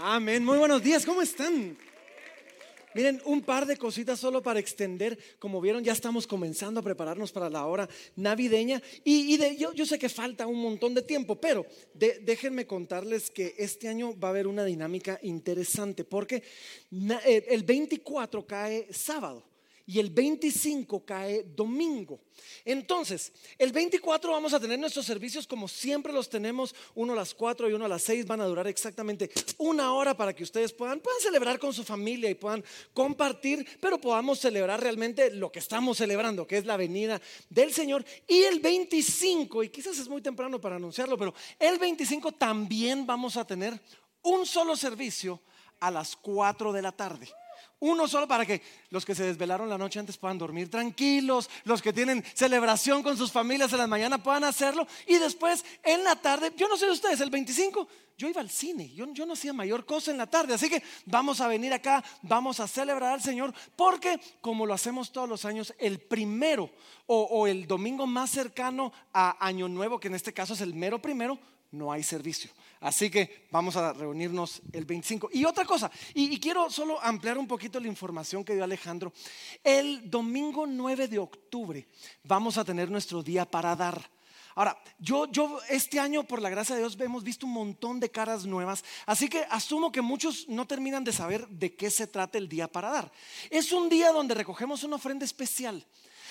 Amén. Muy buenos días. ¿Cómo están? Miren, un par de cositas solo para extender. Como vieron, ya estamos comenzando a prepararnos para la hora navideña. Y, yo, yo, sé que falta un montón de tiempo, pero déjenme contarles que este año va a haber una dinámica interesante porque eh, el 24 cae sábado y el 25 cae domingo. Entonces, el 24 vamos a tener nuestros servicios como siempre los tenemos, uno a las 4 y uno a las 6, van a durar exactamente una hora para que ustedes puedan, puedan celebrar con su familia y puedan compartir, pero podamos celebrar realmente lo que estamos celebrando, que es la venida del Señor. Y el 25, y quizás es muy temprano para anunciarlo, pero el 25 también vamos a tener un solo servicio a las 4 de la tarde. Uno solo para que los que se desvelaron la noche antes puedan dormir tranquilos, los que tienen celebración con sus familias en la mañana puedan hacerlo y después en la tarde, yo no sé de ustedes, el 25 yo iba al cine, yo, yo, no hacía mayor cosa en la tarde, así que vamos a venir acá, vamos a celebrar al Señor, porque como lo hacemos todos los años, el primero o, o el domingo más cercano a Año Nuevo, que en este caso es el mero primero, no hay servicio. Así que vamos a reunirnos el 25. Y otra cosa, y, quiero solo ampliar un poquito la información que dio Alejandro. El domingo 9 de octubre vamos a tener nuestro día para dar. Ahora, yo, yo este año, por la gracia de Dios, hemos visto un montón de caras nuevas, así que asumo que muchos no terminan de saber de qué se trata el día para dar. Es un día donde recogemos una ofrenda especial.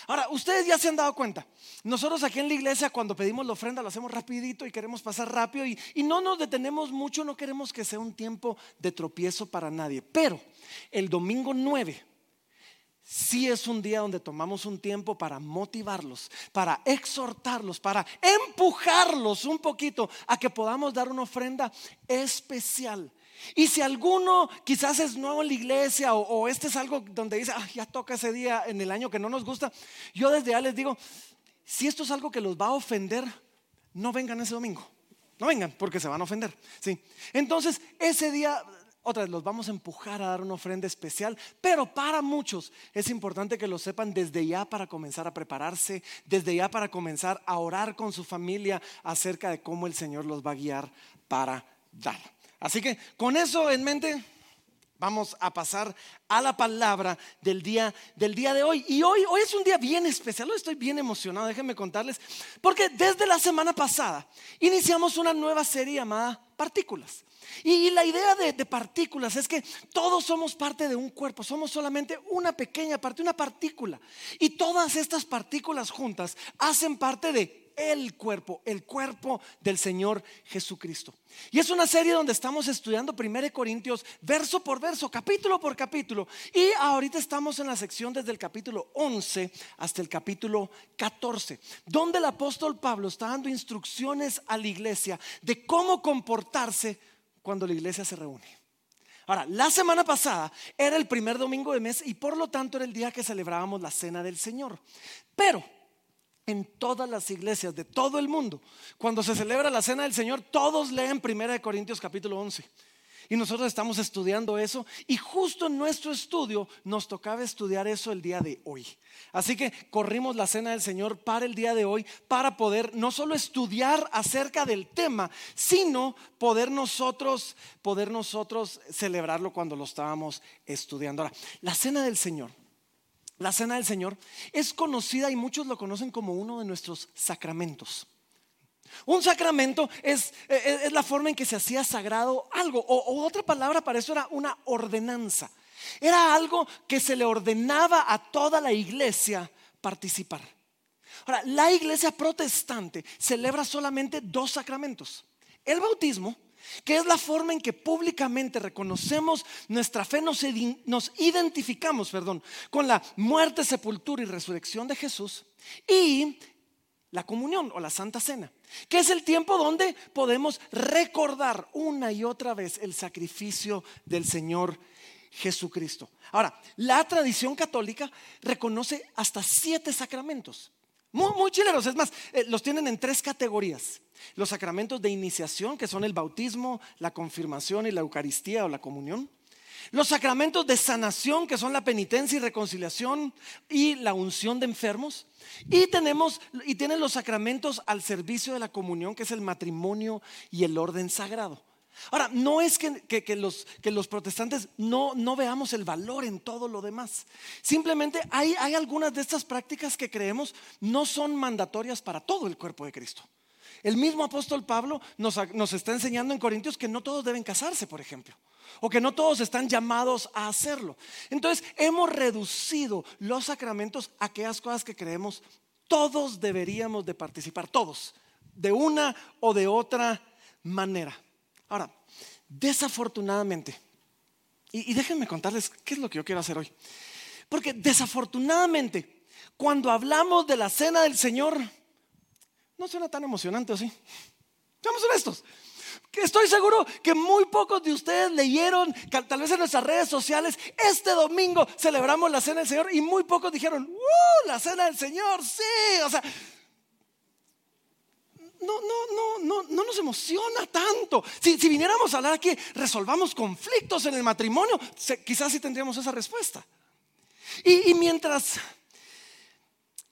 Ahora, ustedes ya se han dado cuenta. Nosotros aquí en la iglesia cuando pedimos la ofrenda lo hacemos rapidito y queremos pasar rápido y, no nos detenemos mucho, no queremos que sea un tiempo de tropiezo para nadie. Pero el domingo 9 sí es un día donde tomamos un tiempo para motivarlos, para exhortarlos, para empujarlos un poquito a que podamos dar una ofrenda especial. Y si alguno quizás es nuevo en la iglesia o, este es algo donde dice, ah, ya toca ese día en el año que no nos gusta, yo desde ya les digo, si esto es algo que los va a ofender, no vengan ese domingo. No vengan porque se van a ofender. Sí. Entonces, ese día otra vez los vamos a empujar a dar una ofrenda especial, pero para muchos es importante que lo sepan desde ya para comenzar a prepararse, desde ya para comenzar a orar con su familia acerca de cómo el Señor los va a guiar para dar. Así que con eso en mente, vamos a pasar a la palabra del día, del día de hoy. Y hoy, hoy es un día bien especial, hoy estoy bien emocionado, déjenme contarles, porque desde la semana pasada iniciamos una nueva serie llamada Partículas. Y, la idea de, de, partículas es que todos somos parte de un cuerpo, somos solamente una pequeña parte, una partícula. Y todas estas partículas juntas hacen parte de el cuerpo, el cuerpo del Señor Jesucristo. Y es una serie donde estamos estudiando 1 Corintios verso por verso, capítulo por capítulo. Y ahorita estamos en la sección desde el capítulo 11 hasta el capítulo 14, donde el apóstol Pablo está dando instrucciones a la iglesia de cómo comportarse cuando la iglesia se reúne. Ahora, la semana pasada era el primer domingo de mes y por lo tanto era el día que celebrábamos la cena del Señor. Pero en todas las iglesias de todo el mundo. Cuando se celebra la cena del Señor, todos leen 1 Corintios capítulo 11. Y nosotros estamos estudiando eso y justo en nuestro estudio nos tocaba estudiar eso el día de hoy. Así que corrimos la cena del Señor para el día de hoy para poder no solo estudiar acerca del tema, sino poder nosotros poder nosotros celebrarlo cuando lo estábamos estudiando. Ahora, la cena del Señor la cena del Señor, es conocida y muchos lo conocen como uno de nuestros sacramentos. Un sacramento es, eh, eh, es, la forma en que se hacía sagrado algo, o, otra palabra para eso era una ordenanza. Era algo que se le ordenaba a toda la iglesia participar. Ahora, la iglesia protestante celebra solamente dos sacramentos. El bautismo que es la forma en que públicamente reconocemos nuestra fe, nos, identificamos, perdón, con la muerte, sepultura y resurrección de Jesús y la comunión o la Santa Cena, que es el tiempo donde podemos recordar una y otra vez el sacrificio del Señor Jesucristo. Ahora, la tradición católica reconoce hasta siete sacramentos. Muy, muy chileros, es más, eh, los tienen en tres categorías. Los sacramentos de iniciación, que son el bautismo, la confirmación y la Eucaristía o la comunión. Los sacramentos de sanación, que son la penitencia y reconciliación y la unción de enfermos. Y tenemos y tienen los sacramentos al servicio de la comunión, que es el matrimonio y el orden sagrado. Ahora, no es que, los, protestantes no, veamos el valor en todo lo demás. Simplemente hay, hay algunas de estas prácticas que creemos no son mandatorias para todo el cuerpo de Cristo. El mismo apóstol Pablo nos, nos está enseñando en Corintios que no todos deben casarse, por ejemplo o que no todos están llamados a hacerlo. Entonces, hemos reducido los sacramentos a aquellas cosas que creemos todos deberíamos de participar, todos, de una o de otra manera. Ahora, desafortunadamente, y, déjenme contarles qué es lo que yo quiero hacer hoy, porque desafortunadamente, cuando hablamos de la cena del Señor, no suena tan emocionante, ¿o sí? Seamos honestos. Estoy seguro que muy pocos de ustedes leyeron, tal vez en nuestras redes sociales, este domingo celebramos la cena del Señor y muy pocos dijeron, ¡Uh! La cena del Señor, sí. O sea, no, no, no, no, nos emociona tanto. Si, viniéramos a hablar aquí, resolvamos conflictos en el matrimonio, quizás sí tendríamos esa respuesta. Y, mientras,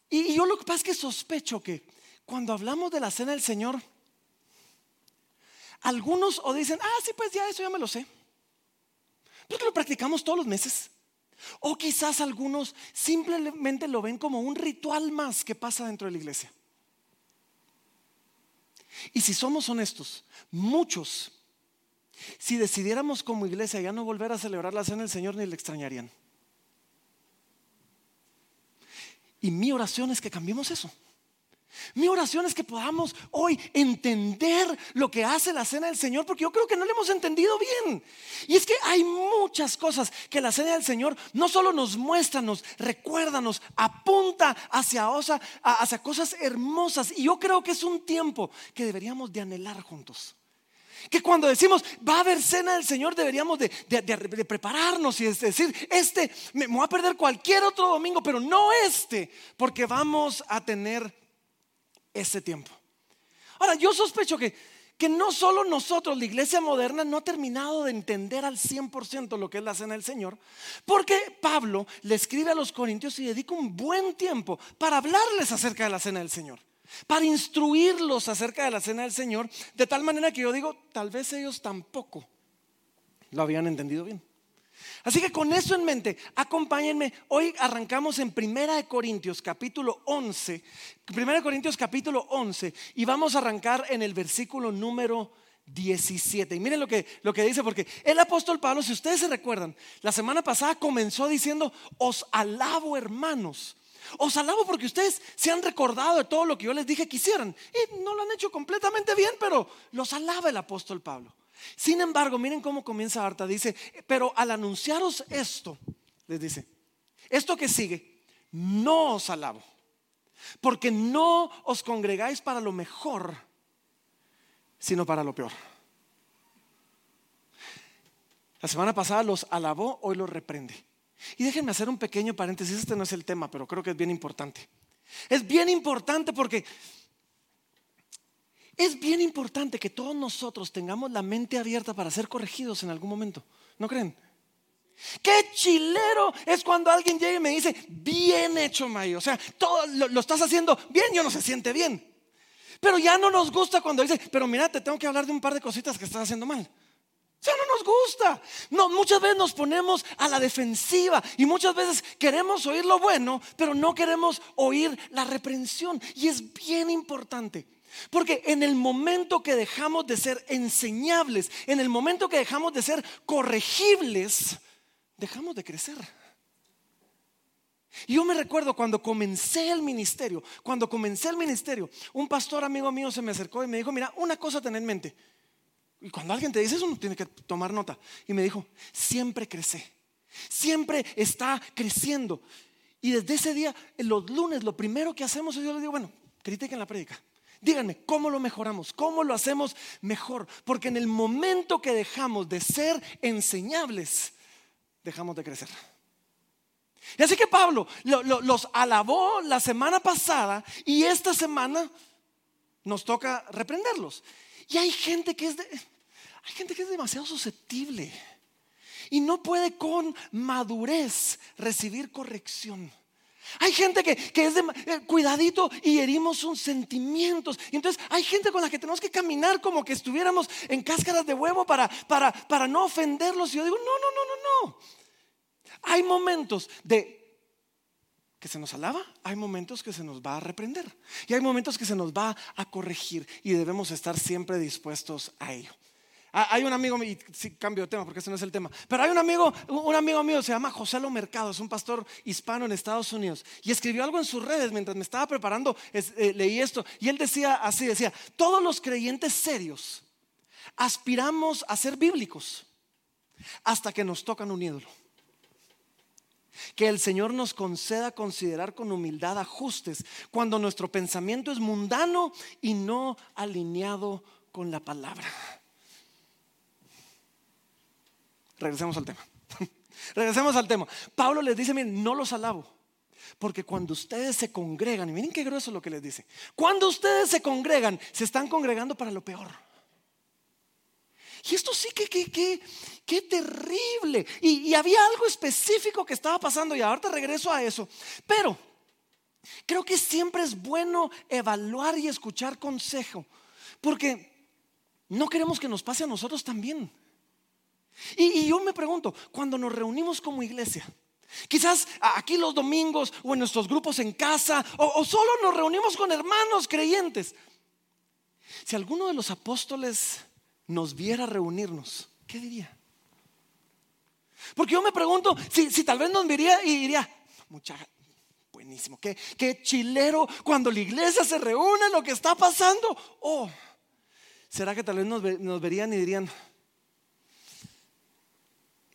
y, yo lo que pasa es que sospecho que cuando hablamos de la cena del Señor, algunos o dicen, ah, sí, pues ya eso ya me lo sé. Porque lo practicamos todos los meses. O quizás algunos simplemente lo ven como un ritual más que pasa dentro de la iglesia. Y si somos honestos, muchos, si decidiéramos como iglesia ya no volver a celebrar la cena del Señor, ni le extrañarían. Y mi oración es que cambiemos eso. Mi oración es que podamos hoy entender lo que hace la cena del Señor, porque yo creo que no lo hemos entendido bien. Y es que hay muchas cosas que la cena del Señor no solo nos muestra, nos recuerda, nos apunta hacia, cosas hermosas. Y yo creo que es un tiempo que deberíamos de anhelar juntos. Que cuando decimos va a haber cena del Señor, deberíamos de, prepararnos y decir, este me voy a perder cualquier otro domingo, pero no este, porque vamos a tener ese tiempo. Ahora, yo sospecho que, que no solo nosotros, la iglesia moderna, no ha terminado de entender al 100% lo que es la cena del Señor, porque Pablo le escribe a los corintios y dedica un buen tiempo para hablarles acerca de la cena del Señor, para instruirlos acerca de la cena del Señor, de tal manera que yo digo, tal vez ellos tampoco lo habían entendido bien. Así que con eso en mente, acompáñenme. Hoy arrancamos en Primera de Corintios capítulo 11. Primera de Corintios capítulo 11 y vamos a arrancar en el versículo número 17. Y miren lo que, lo que dice, porque el apóstol Pablo, si ustedes se recuerdan, la semana pasada comenzó diciendo, os alabo hermanos. Os alabo porque ustedes se han recordado de todo lo que yo les dije que hicieran. Y no lo han hecho completamente bien, pero los alaba el apóstol Pablo. Sin embargo, miren cómo comienza Arta. Dice, pero al anunciaros esto, les dice, esto que sigue, no os alabo, porque no os congregáis para lo mejor, sino para lo peor. La semana pasada los alabó, hoy los reprende. Y déjenme hacer un pequeño paréntesis, este no es el tema, pero creo que es bien importante. Es bien importante porque es bien importante que todos nosotros tengamos la mente abierta para ser corregidos en algún momento. ¿No creen? Qué chilero es cuando alguien llega y me dice, bien hecho, Mayo. O sea, todo lo, estás haciendo bien, yo no se siente bien. Pero ya no nos gusta cuando dice, pero mira, te tengo que hablar de un par de cositas que estás haciendo mal. O sea, no nos gusta. No, muchas veces nos ponemos a la defensiva y muchas veces queremos oír lo bueno, pero no queremos oír la reprensión. Y es bien importante porque en el momento que dejamos de ser enseñables, en el momento que dejamos de ser corregibles, dejamos de crecer. Y yo me recuerdo cuando comencé el ministerio, cuando comencé el ministerio, un pastor amigo mío se me acercó y me dijo, mira, una cosa ten en mente. Y cuando alguien te dice eso, uno tiene que tomar nota. Y me dijo, siempre crece, siempre está creciendo. Y desde ese día, los lunes, lo primero que hacemos es yo le digo, bueno, critiquen la prédica. Díganme, ¿cómo lo mejoramos? ¿Cómo lo hacemos mejor? Porque en el momento que dejamos de ser enseñables, dejamos de crecer. Y así que Pablo los alabó la semana pasada y esta semana nos toca reprenderlos. Y hay gente que es hay gente que es demasiado susceptible y no puede con madurez recibir corrección. Hay gente que, es de eh, cuidadito y herimos sus sentimientos. Y entonces hay gente con la que tenemos que caminar como que estuviéramos en cáscaras de huevo para, para, para no ofenderlos. Y yo digo, no, no, no, no, no. Hay momentos de que se nos alaba, hay momentos que se nos va a reprender y hay momentos que se nos va a corregir y debemos estar siempre dispuestos a ello. Ah, hay un amigo, y sí, cambio de tema porque ese no es el tema, pero hay un amigo, un amigo mío, se llama José Lo Mercado, es un pastor hispano en Estados Unidos, y escribió algo en sus redes mientras me estaba preparando, eh, leí esto, y él decía así, decía, todos los creyentes serios aspiramos a ser bíblicos hasta que nos tocan un ídolo. Que el Señor nos conceda considerar con humildad ajustes cuando nuestro pensamiento es mundano y no alineado con la palabra. Regresemos al tema. Regresemos al tema. Pablo les dice, miren, no los alabo. Porque cuando ustedes se congregan, y miren qué grueso lo que les dice, cuando ustedes se congregan, se están congregando para lo peor. Y esto sí que, que, que, que terrible. Y, había algo específico que estaba pasando y ahorita regreso a eso. Pero creo que siempre es bueno evaluar y escuchar consejo. Porque no queremos que nos pase a nosotros también. Y, yo me pregunto, cuando nos reunimos como iglesia, Quizás aquí los domingos o en nuestros grupos en casa o, solo nos reunimos con hermanos creyentes. Si alguno de los apóstoles nos viera reunirnos, ¿qué diría? Porque yo me pregunto si, tal vez nos vería y diría, mucha, buenísimo, qué, chilero cuando la iglesia se reúne, lo que está pasando. O será que tal vez nos verían y dirían,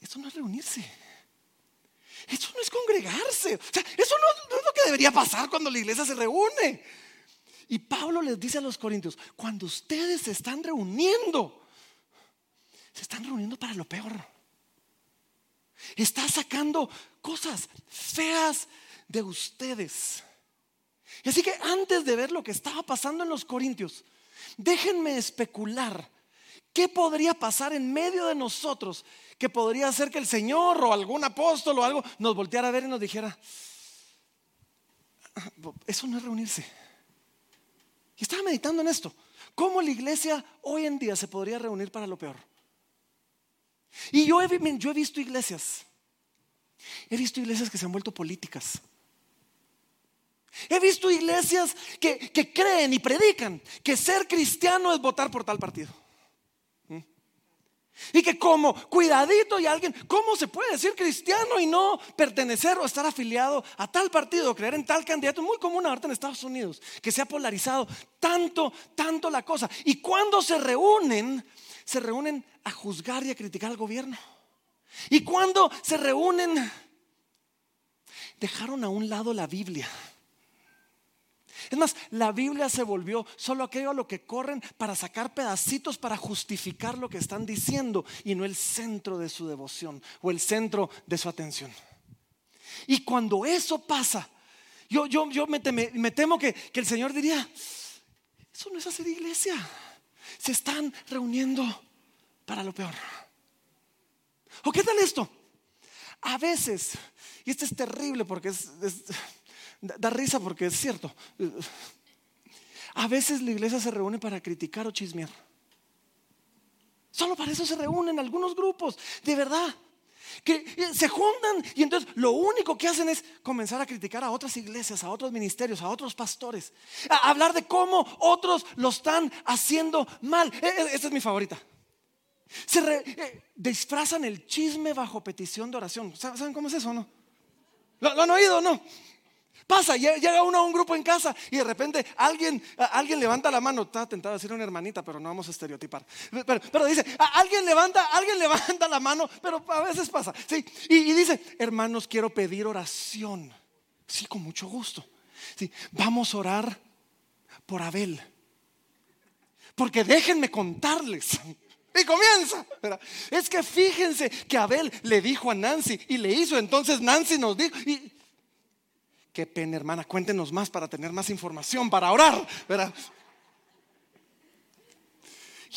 eso no es reunirse. Eso no es congregarse. eso no, es lo que debería pasar cuando la iglesia se reúne. Y Pablo les dice a los corintios, cuando ustedes se están reuniendo, se están reuniendo para lo peor. Está sacando cosas feas de ustedes. Y así que antes de ver lo que estaba pasando en los corintios, déjenme especular ¿Qué podría pasar en medio de nosotros que podría hacer que el Señor o algún apóstol o algo nos volteara a ver y nos dijera, ah, eso no es reunirse? Y estaba meditando en esto. ¿Cómo la iglesia hoy en día se podría reunir para lo peor? Y yo he, visto iglesias, he visto iglesias que se han vuelto políticas. He visto iglesias que creen y predican que ser cristiano es votar por tal partido. Y que como cuidadito y alguien, ¿cómo se puede decir cristiano y no pertenecer o estar afiliado a tal partido, creer en tal candidato? Es muy común ahorita en Estados Unidos, que se ha polarizado tanto, tanto la cosa. Y cuando se reúnen, se reúnen a juzgar y a criticar al gobierno. Y cuando se reúnen, dejaron a un lado la Biblia es más, la Biblia se volvió solo aquello a lo que corren para sacar pedacitos para justificar lo que están diciendo y no el centro de su devoción o el centro de su atención. Y cuando eso pasa, yo, yo, yo me, temo que, que el Señor diría, eso no es hacer iglesia. Se están reuniendo para lo peor. ¿O qué tal esto? A veces, y esto es terrible porque es Da, risa porque es cierto. A veces la iglesia se reúne para criticar o chismear. Solo para eso se reúnen algunos grupos, de verdad. Que eh, se juntan y entonces lo único que hacen es comenzar a criticar a otras iglesias, a otros ministerios, a otros pastores. A hablar de cómo otros lo están haciendo mal. E, e, esta es mi favorita. Se eh, disfrazan el chisme bajo petición de oración. ¿Saben cómo es eso no? ¿Lo, ¿Lo, han oído no? Pasa, llega uno a un grupo en casa y de repente alguien, alguien levanta la mano. Estaba tentado a decir una hermanita, pero no vamos a estereotipar. Pero, dice, alguien levanta, alguien levanta la mano, pero a veces pasa. ¿sí? Y, dice, hermanos, quiero pedir oración. Sí, con mucho gusto. Sí, vamos a orar por Abel. Porque déjenme contarles. Y comienza. Es que fíjense que Abel le dijo a Nancy y le hizo. Entonces Nancy nos dijo. Qué pena, hermana. Cuéntenos más para tener más información, para orar. ¿verdad?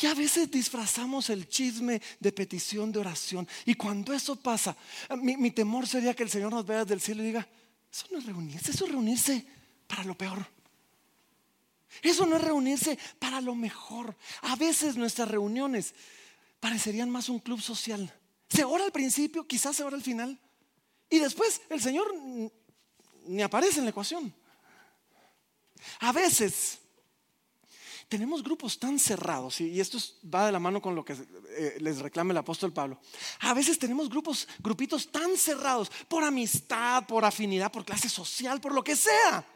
Y a veces disfrazamos el chisme de petición de oración. Y cuando eso pasa, mi, temor sería que el Señor nos vea desde el cielo y diga, Eso no es reunirse, eso es reunirse para lo peor. Eso no es reunirse para lo mejor. A veces nuestras reuniones parecerían más un club social. Se ora al principio, quizás se ora al final. Y después el Señor ni aparece en la ecuación. A veces tenemos grupos tan cerrados, y esto va de la mano con lo que eh, les reclama el apóstol Pablo. A veces tenemos grupos, grupitos tan cerrados por amistad, por afinidad, por clase social, por lo que sea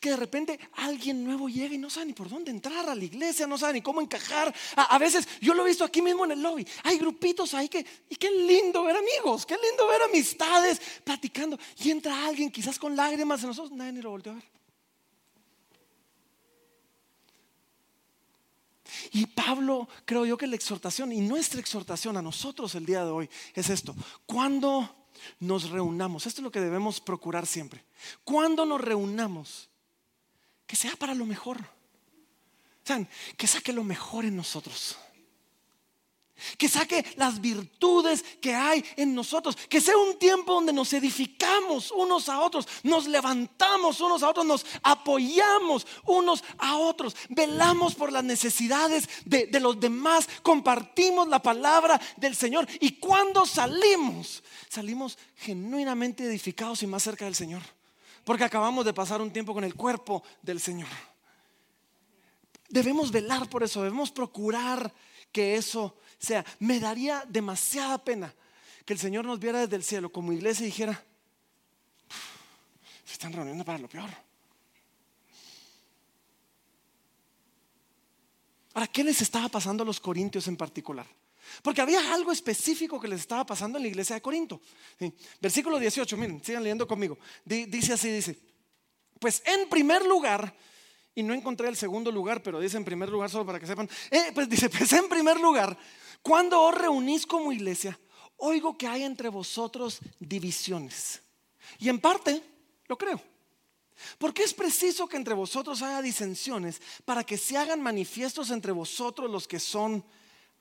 que de repente alguien nuevo llega y no sabe ni por dónde entrar a la iglesia, no sabe ni cómo encajar. A, veces yo lo he visto aquí mismo en el lobby. Hay grupitos ahí que, y qué lindo ver amigos, qué lindo ver amistades platicando. Y entra alguien quizás con lágrimas en nosotros, nadie lo volteó a ver. Y Pablo, creo yo que la exhortación y nuestra exhortación a nosotros el día de hoy es esto. Cuando nos reunamos, esto es lo que debemos procurar siempre. Cuando nos reunamos, que sea para lo mejor. Que saque lo mejor en nosotros. Que saque las virtudes que hay en nosotros. Que sea un tiempo donde nos edificamos unos a otros. Nos levantamos unos a otros. Nos apoyamos unos a otros. Velamos por las necesidades de, de los demás. Compartimos la palabra del Señor. Y cuando salimos, salimos genuinamente edificados y más cerca del Señor. Porque acabamos de pasar un tiempo con el cuerpo del Señor. Debemos velar por eso, debemos procurar que eso sea. Me daría demasiada pena que el Señor nos viera desde el cielo como iglesia y dijera, se están reuniendo para lo peor. Ahora, ¿qué les estaba pasando a los corintios en particular? Porque había algo específico que les estaba pasando en la iglesia de Corinto. Versículo 18, miren, sigan leyendo conmigo. Dice así, dice, pues en primer lugar, y no encontré el segundo lugar, pero dice en primer lugar solo para que sepan, eh, pues dice, pues en primer lugar, cuando os reunís como iglesia, oigo que hay entre vosotros divisiones. Y en parte lo creo. Porque es preciso que entre vosotros haya disensiones para que se hagan manifiestos entre vosotros los que son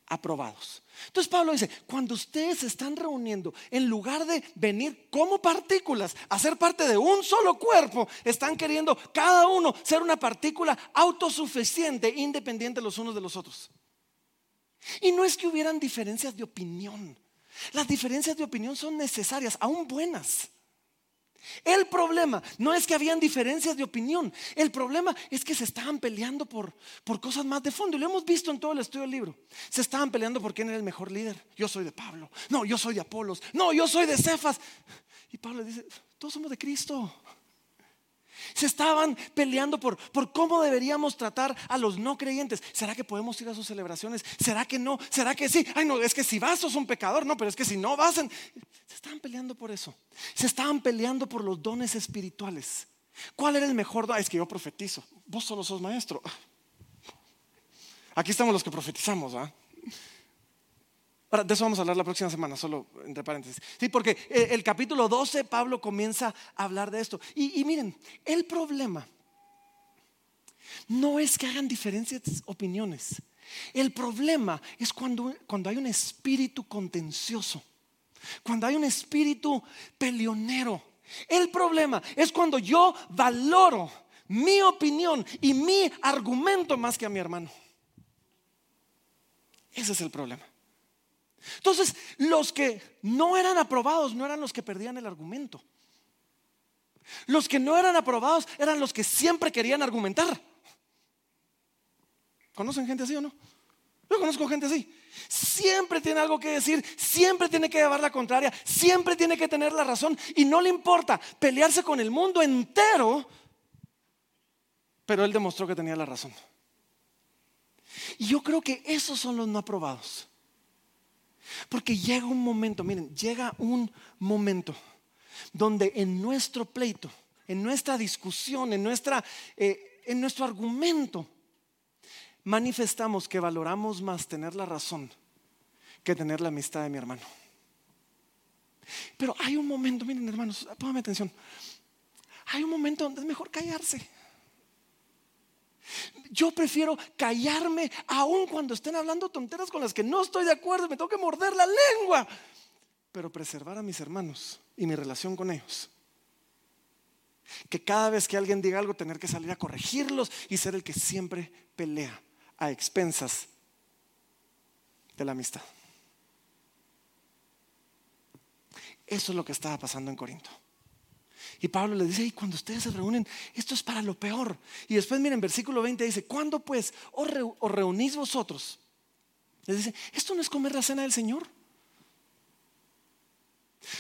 aprobados. Entonces Pablo dice, cuando ustedes se están reuniendo, en lugar de venir como partículas a ser parte de un solo cuerpo, están queriendo cada uno ser una partícula autosuficiente, independiente los unos de los otros. Y no es que hubieran diferencias de opinión. Las diferencias de opinión son necesarias, aún buenas. El problema no es que habían diferencias de opinión, el problema es que se estaban peleando por, por cosas más de fondo. Y lo hemos visto en todo el estudio del libro. Se estaban peleando por quién era el mejor líder. Yo soy de Pablo. No, yo soy de Apolos. No, yo soy de Cefas. Y Pablo dice, todos somos de Cristo. Se estaban peleando por, por cómo deberíamos tratar a los no creyentes. ¿Será que podemos ir a sus celebraciones? ¿Será que no? ¿Será que sí? Ay, no, es que si vas sos un pecador. No, pero es que si no vas. Se estaban peleando por eso. Se estaban peleando por los dones espirituales. ¿Cuál era el mejor don? Es que yo profetizo. Vos solo sos maestro. Aquí estamos los que profetizamos, ¿ah? De eso vamos a hablar la próxima semana, solo entre paréntesis. Sí, porque eh, el, capítulo 12, Pablo comienza a hablar de esto. Y, miren, el problema no es que hagan diferentes opiniones. El problema es cuando, cuando hay un espíritu contencioso, cuando hay un espíritu peleonero. El problema es cuando yo valoro mi opinión y mi argumento más que a mi hermano. Ese es el problema. Entonces, los que no eran aprobados no eran los que perdían el argumento. Los que no eran aprobados eran los que siempre querían argumentar. ¿Conocen gente así o no? Yo conozco gente así. Siempre tiene algo que decir, siempre tiene que llevar la contraria, siempre tiene que tener la razón y no le importa pelearse con el mundo entero, pero él demostró que tenía la razón. Y yo creo que esos son los no aprobados. Porque llega un momento, miren, llega un momento donde en nuestro pleito, en nuestra discusión, en, nuestra, eh, en nuestro argumento, manifestamos que valoramos más tener la razón que tener la amistad de mi hermano. Pero hay un momento, miren hermanos, pónganme atención, hay un momento donde es mejor callarse. Yo prefiero callarme aun cuando estén hablando tonteras con las que no estoy de acuerdo, me tengo que morder la lengua, pero preservar a mis hermanos y mi relación con ellos. que cada vez que alguien diga algo tener que salir a corregirlos y ser el que siempre pelea a expensas de la amistad. Eso es lo que estaba pasando en Corinto. Y Pablo le dice, y cuando ustedes se reúnen, esto es para lo peor. Y después miren, versículo 20 dice, ¿cuándo pues os, reunís vosotros? Les dice, esto no es comer la cena del Señor.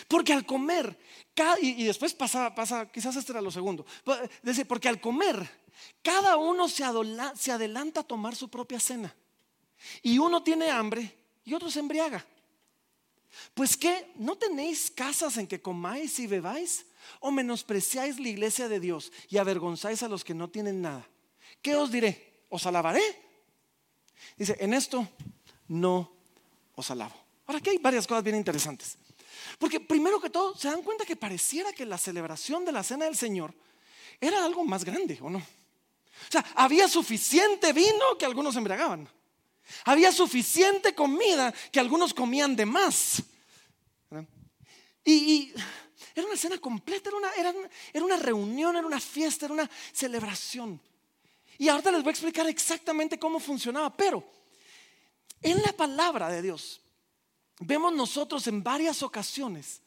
Porque al comer, y, después pasa, pasa, quizás este era lo segundo, dice, porque al comer, cada uno se, se adelanta a tomar su propia cena. Y uno tiene hambre y otro se embriaga. Pues que no tenéis casas en que comáis y bebáis, o menospreciáis la iglesia de Dios y avergonzáis a los que no tienen nada. ¿Qué os diré? ¿Os alabaré? Dice, en esto no os alabo. Ahora aquí hay varias cosas bien interesantes. Porque primero que todo, se dan cuenta que pareciera que la celebración de la cena del Señor era algo más grande, ¿o no? O sea, había suficiente vino que algunos embriagaban. Había suficiente comida que algunos comían de más. Y, era una cena completa, era una, era una reunión, era una fiesta, era una celebración. Y ahorita les voy a explicar exactamente cómo funcionaba, pero en la palabra de Dios vemos nosotros en varias ocasiones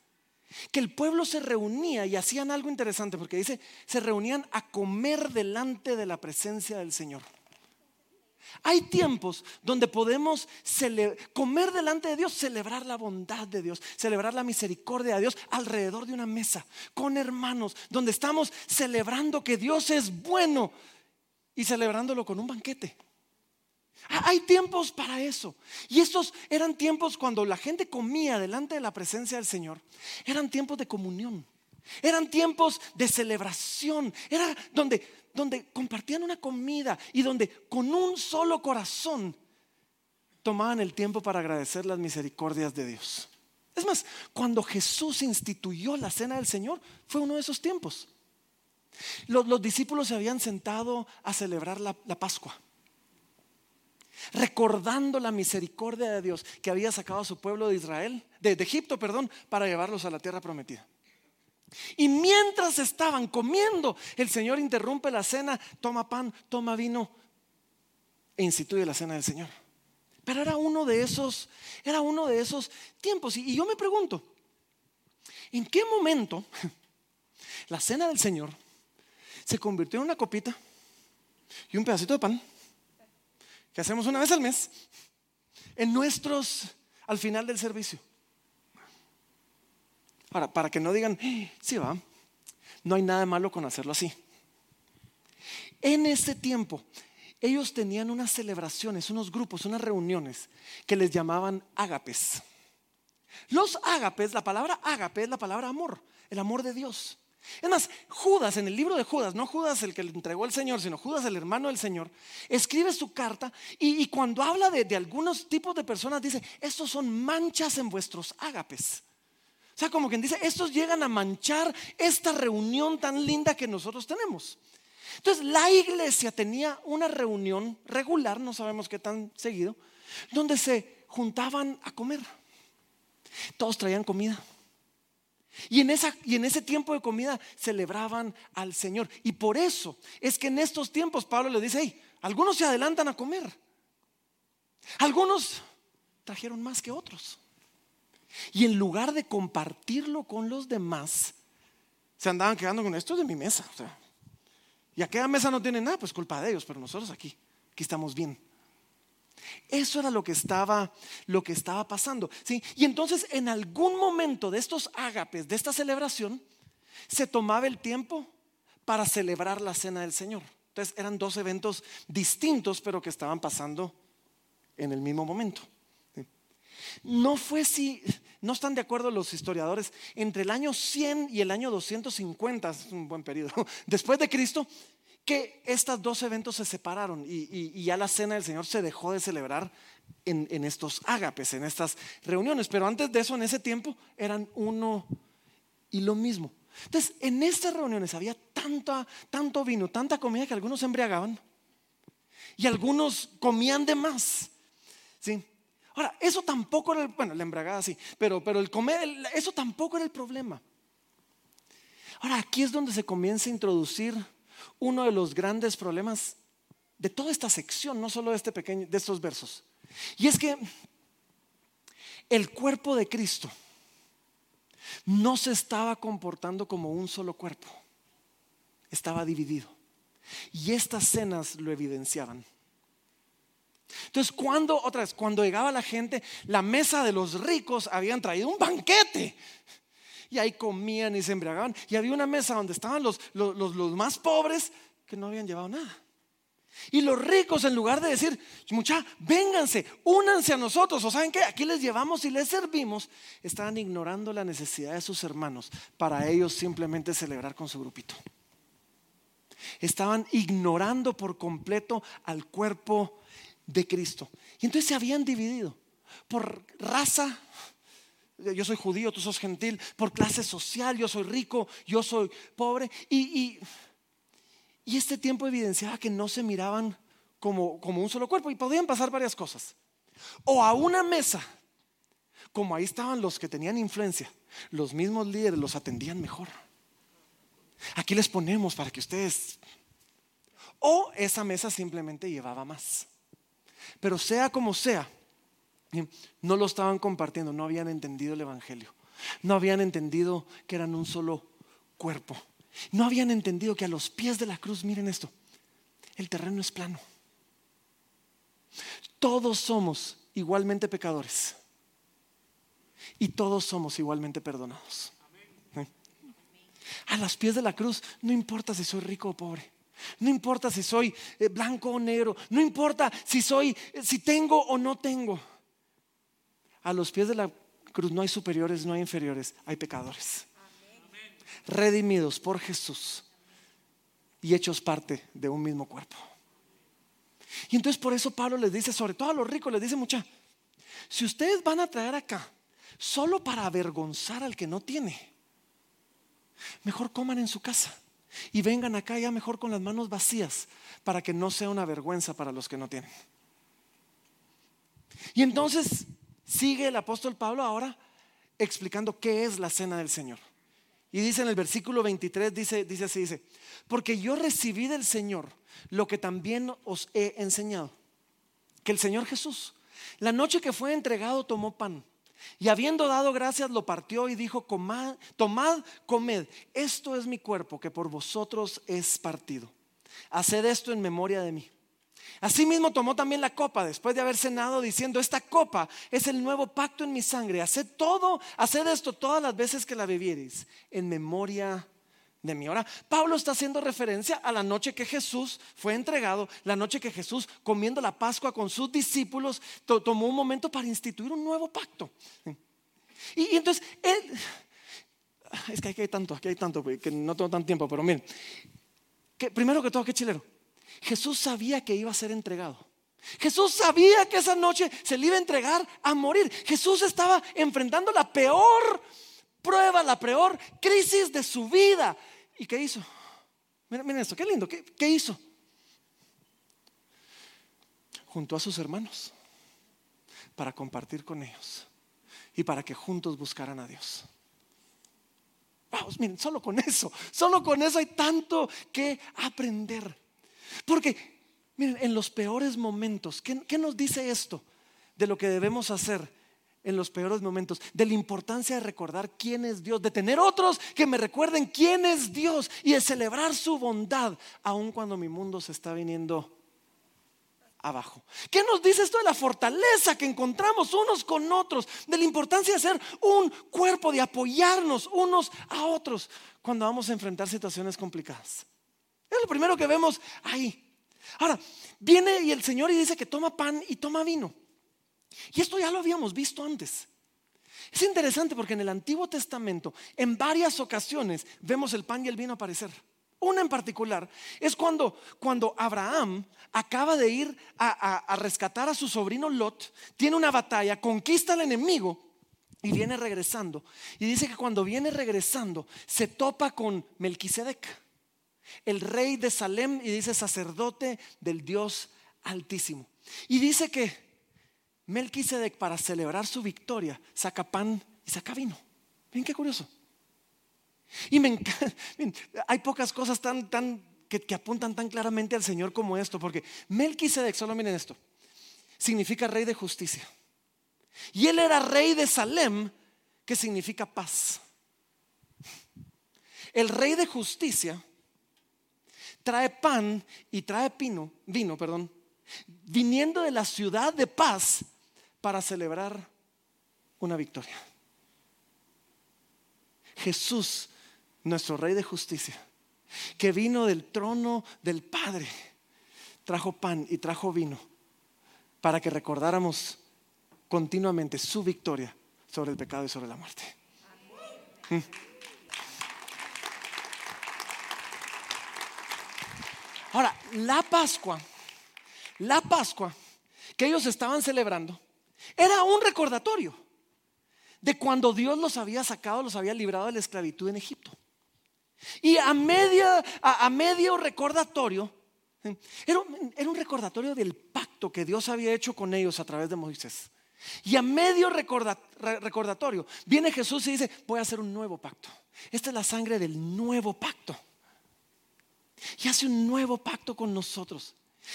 que el pueblo se reunía y hacían algo interesante, porque dice, se reunían a comer delante de la presencia del Señor. Hay tiempos donde podemos comer delante de Dios, celebrar la bondad de Dios, celebrar la misericordia de Dios alrededor de una mesa, con hermanos, donde estamos celebrando que Dios es bueno y celebrándolo con un banquete. Hay tiempos para eso. Y estos eran tiempos cuando la gente comía delante de la presencia del Señor. Eran tiempos de comunión. Eran tiempos de celebración. Era donde donde compartían una comida y donde con un solo corazón tomaban el tiempo para agradecer las misericordias de Dios. Es más, cuando Jesús instituyó la cena del Señor, fue uno de esos tiempos. Los, discípulos se habían sentado a celebrar la, Pascua, recordando la misericordia de Dios que había sacado a su pueblo de Israel, de Egipto, perdón, para llevarlos a la tierra prometida. Y mientras estaban comiendo, el Señor interrumpe la cena, toma pan, toma vino e instituye la cena del Señor. Pero era uno de esos, era uno de esos tiempos. Y, yo me pregunto, ¿en qué momento la cena del Señor se convirtió en una copita y un pedacito de pan que hacemos una vez al mes en nuestros al final del servicio? Para, que no digan, sí va, no hay nada malo con hacerlo así. En ese tiempo, ellos tenían unas celebraciones, unos grupos, unas reuniones que les llamaban ágapes. Los ágapes, la palabra ágape es la palabra amor, el amor de Dios. Es más, Judas, en el libro de Judas, no Judas el que le entregó al Señor, sino Judas el hermano del Señor, escribe su carta y, cuando habla de, de, algunos tipos de personas dice, estos son manchas en vuestros ágapes. Sea, como quien dice, estos llegan a manchar esta reunión tan linda que nosotros tenemos. Entonces, la iglesia tenía una reunión regular, no sabemos qué tan seguido, donde se juntaban a comer. Todos traían comida. Y en, esa, y en ese tiempo de comida celebraban al Señor. Y por eso es que en estos tiempos Pablo le dice, hey, algunos se adelantan a comer. Algunos trajeron más que otros. Y en lugar de compartirlo con los demás, se andaban quedando con esto de mi mesa. y aquella mesa no tiene nada, pues culpa de ellos, pero nosotros aquí, aquí estamos bien. Eso era lo que estaba, lo que estaba pasando. ¿sí? Y entonces en algún momento de estos ágapes, de esta celebración, se tomaba el tiempo para celebrar la cena del Señor. Entonces eran dos eventos distintos, pero que estaban pasando en el mismo momento. No fue si, no están de acuerdo los historiadores, entre el año 100 y el año 250, es un buen periodo, después de Cristo, que estos dos eventos se separaron y, ya la cena del Señor se dejó de celebrar en, estos ágapes, en estas reuniones. Pero antes de eso, en ese tiempo, eran uno y lo mismo. Entonces, en estas reuniones había tanta, tanto vino, tanta comida que algunos se embriagaban y algunos comían de más. ¿sí? Ahora, eso tampoco era el, bueno, la embragada sí, pero, pero el comer, eso tampoco era el problema. Ahora, aquí es donde se comienza a introducir uno de los grandes problemas de toda esta sección, no solo de, este pequeño, de estos versos. Y es que el cuerpo de Cristo no se estaba comportando como un solo cuerpo, estaba dividido. Y estas cenas lo evidenciaban. Entonces, cuando, otra vez, cuando llegaba la gente, la mesa de los ricos habían traído un banquete. Y ahí comían y se embriagaban. Y había una mesa donde estaban los, los, los más pobres que no habían llevado nada. Y los ricos, en lugar de decir, mucha, vénganse, únanse a nosotros, o saben que aquí les llevamos y les servimos, estaban ignorando la necesidad de sus hermanos para ellos simplemente celebrar con su grupito. Estaban ignorando por completo al cuerpo de Cristo. Y entonces se habían dividido por raza. Yo soy judío, tú sos gentil, por clase social, yo soy rico, yo soy pobre. Y, este tiempo evidenciaba que no se miraban como, como un solo cuerpo y podían pasar varias cosas. O a una mesa, como ahí estaban los que tenían influencia, los mismos líderes los atendían mejor. Aquí les ponemos para que ustedes... O esa mesa simplemente llevaba más. Pero sea como sea, no lo estaban compartiendo, no habían entendido el Evangelio, no habían entendido que eran un solo cuerpo, no habían entendido que a los pies de la cruz, miren esto, el terreno es plano. Todos somos igualmente pecadores y todos somos igualmente perdonados. A los pies de la cruz, no importa si soy rico o pobre. No importa si soy eh, blanco o negro, no importa si soy eh, si tengo o no tengo. A los pies de la cruz no hay superiores, no hay inferiores, hay pecadores. Redimidos por Jesús y hechos parte de un mismo cuerpo. Y entonces por eso Pablo les dice, sobre todo a los ricos, les dice mucha, si ustedes van a traer acá solo para avergonzar al que no tiene, mejor coman en su casa y vengan acá ya mejor con las manos vacías para que no sea una vergüenza para los que no tienen. Y entonces sigue el apóstol Pablo ahora explicando qué es la cena del Señor. Y dice en el versículo 23, dice, dice así, dice, porque yo recibí del Señor lo que también os he enseñado, que el Señor Jesús, la noche que fue entregado, tomó pan y habiendo dado gracias, lo partió y dijo, tomad, comed, esto es mi cuerpo que por vosotros es partido. Haced esto en memoria de mí. Asimismo tomó también la copa después de haber cenado diciendo, esta copa es el nuevo pacto en mi sangre. Haced todo, haced esto todas las veces que la bebiereis en memoria de mi hora. Pablo está haciendo referencia a la noche que Jesús fue entregado, la noche que Jesús comiendo la Pascua con sus discípulos, tomó un momento para instituir un nuevo pacto. Y, entonces, él, es que aquí hay tanto, aquí hay tanto, que no tengo tanto tiempo, pero miren, que, primero que todo, que chilero, Jesús sabía que iba a ser entregado. Jesús sabía que esa noche se le iba a entregar a morir. Jesús estaba enfrentando la peor prueba, la peor crisis de su vida. ¿Y qué hizo? Miren, esto, qué lindo. ¿Qué, ¿Qué hizo? Junto a sus hermanos para compartir con ellos y para que juntos buscaran a Dios. Vamos, miren, solo con eso, solo con eso hay tanto que aprender. Porque, miren, en los peores momentos, ¿qué, qué nos dice esto de lo que debemos hacer en los peores momentos, de la importancia de recordar quién es Dios, de tener otros que me recuerden quién es Dios y de celebrar su bondad, aun cuando mi mundo se está viniendo abajo. ¿Qué nos dice esto de la fortaleza que encontramos unos con otros? De la importancia de ser un cuerpo, de apoyarnos unos a otros cuando vamos a enfrentar situaciones complicadas. Es lo primero que vemos ahí. Ahora, viene y el Señor y dice que toma pan y toma vino. Y esto ya lo habíamos visto antes. Es interesante porque en el Antiguo Testamento, en varias ocasiones, vemos el pan y el vino aparecer. Una en particular es cuando, cuando Abraham acaba de ir a, a rescatar a su sobrino Lot, tiene una batalla, conquista al enemigo y viene regresando. Y dice que cuando viene regresando se topa con Melquisedec, el rey de Salem, y dice sacerdote del Dios Altísimo. Y dice que Melquisedec para celebrar su victoria saca pan y saca vino. Ven qué curioso. Y me encanta, hay pocas cosas tan, que, apuntan tan claramente al Señor como esto, porque Melquisedec, solo miren esto, significa rey de justicia. Y él era rey de Salem, que significa paz. El rey de justicia trae pan y trae pino, vino, perdón, viniendo de la ciudad de paz para celebrar una victoria. Jesús, nuestro rey de justicia, que vino del trono del Padre, trajo pan y trajo vino para que recordáramos continuamente su victoria sobre el pecado y sobre la muerte. Mm. Ahora, la Pascua, la Pascua que ellos estaban celebrando, era un recordatorio de cuando Dios los había sacado, los había librado de la esclavitud en Egipto. Y a, medio recordatorio, era un, recordatorio del pacto que Dios había hecho con ellos a través de Moisés. Y a medio recordatorio viene Jesús y dice, voy a hacer un nuevo pacto. Esta es la sangre del nuevo pacto. Y hace un nuevo pacto con nosotros.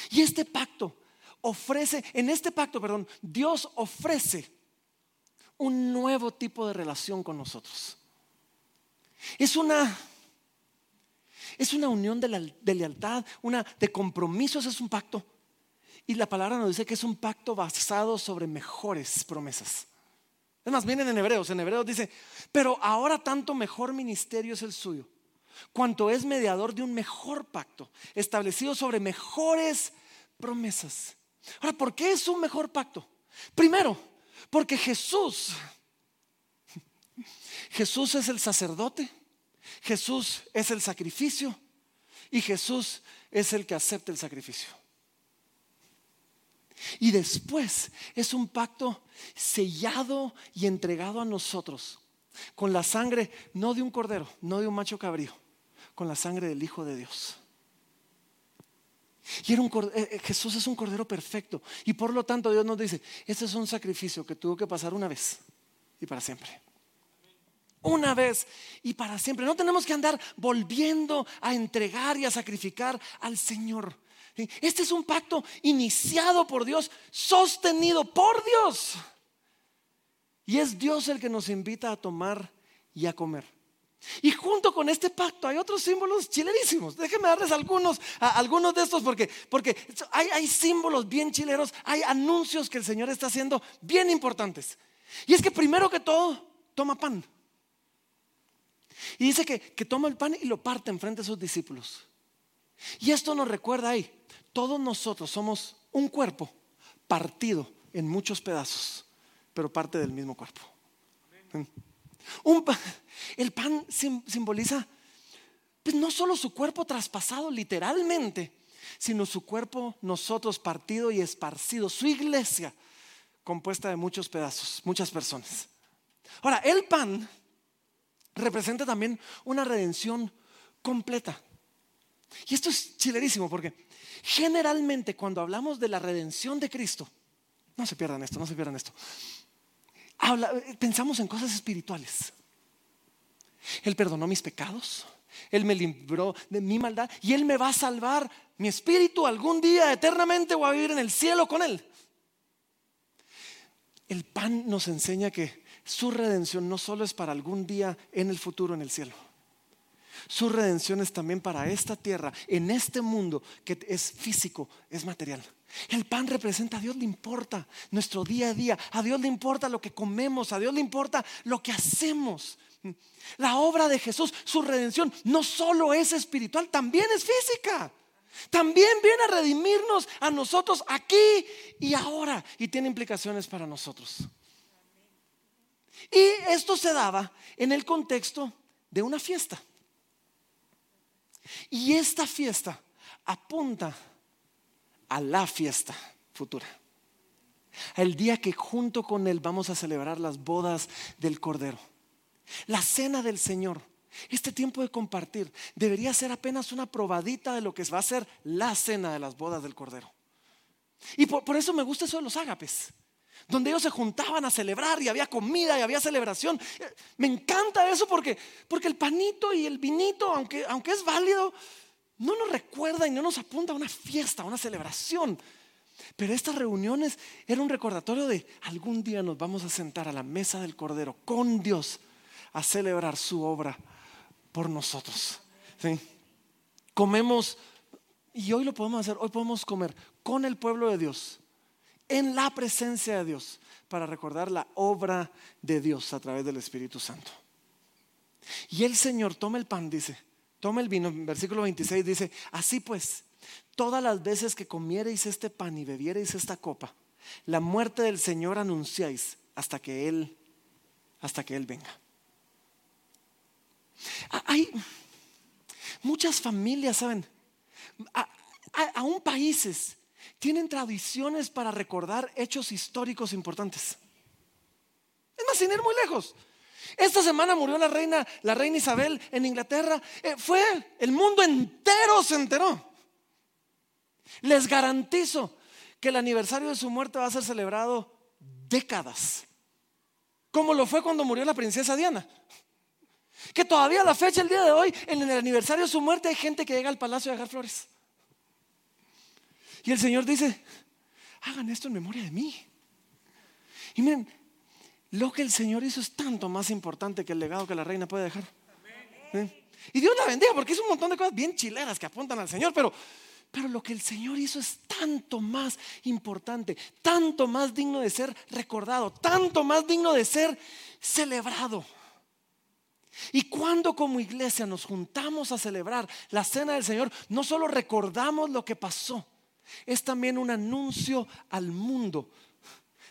Y este pacto ofrece, en este pacto, perdón, Dios ofrece un nuevo tipo de relación con nosotros. Es una, es una unión de, lealtad, una de compromisos, es un pacto. Y la palabra nos dice que es un pacto basado sobre mejores promesas. Es más, vienen en Hebreos, en Hebreos dice, pero ahora tanto mejor ministerio es el suyo cuanto es mediador de un mejor pacto, establecido sobre mejores promesas. Ahora, ¿por qué es un mejor pacto? Primero, porque Jesús, Jesús es el sacerdote, Jesús es el sacrificio y Jesús es el que acepta el sacrificio. Y después es un pacto sellado y entregado a nosotros con la sangre no de un cordero, no de un macho cabrío, con la sangre del Hijo de Dios. Y era un, eh, eh, Jesús es un cordero perfecto. Y por lo tanto Dios nos dice, este es un sacrificio que tuvo que pasar una vez y para siempre. Una vez y para siempre. No tenemos que andar volviendo a entregar y a sacrificar al Señor. Este es un pacto iniciado por Dios, sostenido por Dios. Y es Dios el que nos invita a tomar y a comer. Y junto con este pacto hay otros símbolos chilerísimos. Déjenme darles algunos, algunos de estos porque, porque hay, hay símbolos bien chileros, hay anuncios que el Señor está haciendo bien importantes. Y es que primero que todo, toma pan. Y dice que, que toma el pan y lo parte en frente a sus discípulos. Y esto nos recuerda ahí, todos nosotros somos un cuerpo partido en muchos pedazos, pero parte del mismo cuerpo. Un el pan simboliza pues no solo su cuerpo traspasado literalmente, sino su cuerpo nosotros partido y esparcido, su iglesia compuesta de muchos pedazos, muchas personas. Ahora, el pan representa también una redención completa. Y esto es chilerísimo porque generalmente cuando hablamos de la redención de Cristo, no se pierdan esto, no se pierdan esto pensamos en cosas espirituales. Él perdonó mis pecados, Él me libró de mi maldad y Él me va a salvar mi espíritu algún día eternamente o a vivir en el cielo con Él. El pan nos enseña que su redención no solo es para algún día en el futuro en el cielo. Su redención es también para esta tierra, en este mundo que es físico, es material. El pan representa a Dios le importa nuestro día a día, a Dios le importa lo que comemos, a Dios le importa lo que hacemos. La obra de Jesús, su redención, no solo es espiritual, también es física. También viene a redimirnos a nosotros aquí y ahora y tiene implicaciones para nosotros. Y esto se daba en el contexto de una fiesta. Y esta fiesta apunta a la fiesta futura. El día que junto con Él vamos a celebrar las bodas del Cordero. La cena del Señor. Este tiempo de compartir debería ser apenas una probadita de lo que va a ser la cena de las bodas del Cordero. Y por, eso me gusta eso de los ágapes. donde ellos se juntaban a celebrar y había comida y había celebración. Me encanta eso porque, porque el panito y el vinito, aunque, aunque es válido, no nos recuerda y no nos apunta a una fiesta, a una celebración. Pero estas reuniones era un recordatorio de algún día nos vamos a sentar a la mesa del Cordero con Dios a celebrar su obra por nosotros. Comemos, y hoy lo podemos hacer, hoy podemos comer con el pueblo de Dios, en la presencia de Dios, para recordar la obra de Dios a través del Espíritu Santo. Y el Señor toma el pan, dice, toma el vino, versículo 26 dice, así pues, todas las veces que comiereis este pan y bebiereis esta copa, la muerte del Señor anunciáis hasta que Él, hasta que Él venga. Hay muchas familias, ¿saben? aún países tienen tradiciones para recordar hechos históricos importantes. Es más, sin ir muy lejos. Esta semana murió la reina, la reina Isabel en Inglaterra. Eh, fue el mundo entero se enteró. Les garantizo que el aniversario de su muerte va a ser celebrado décadas. Como lo fue cuando murió la princesa Diana. Que todavía la fecha, el día de hoy, en el aniversario de su muerte, hay gente que llega al palacio a dejar flores. Y el Señor dice, hagan esto en memoria de mí. Y miren, lo que el Señor hizo es tanto más importante que el legado que la reina puede dejar. Y Dios la bendiga porque es un montón de cosas bien chileras que apuntan al Señor, pero, pero lo que el Señor hizo es tanto más importante, tanto más digno de ser recordado, tanto más digno de ser celebrado. Y cuando como iglesia nos juntamos a celebrar la cena del Señor, no solo recordamos lo que pasó, es también un anuncio al mundo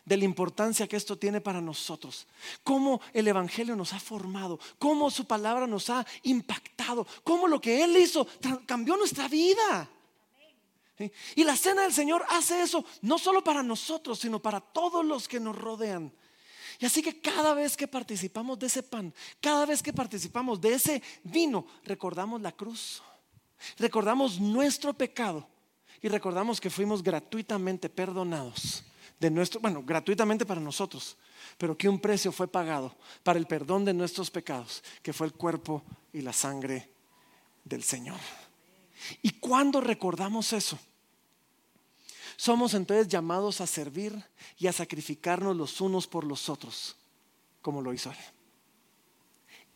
de la importancia que esto tiene para nosotros, cómo el Evangelio nos ha formado, cómo su palabra nos ha impactado, cómo lo que Él hizo cambió nuestra vida. Y la cena del Señor hace eso no solo para nosotros, sino para todos los que nos rodean. Y así que cada vez que participamos de ese pan, cada vez que participamos de ese vino, recordamos la cruz, recordamos nuestro pecado y recordamos que fuimos gratuitamente perdonados de nuestro, bueno, gratuitamente para nosotros, pero que un precio fue pagado para el perdón de nuestros pecados, que fue el cuerpo y la sangre del Señor. Y cuando recordamos eso, somos entonces llamados a servir y a sacrificarnos los unos por los otros, como lo hizo Él.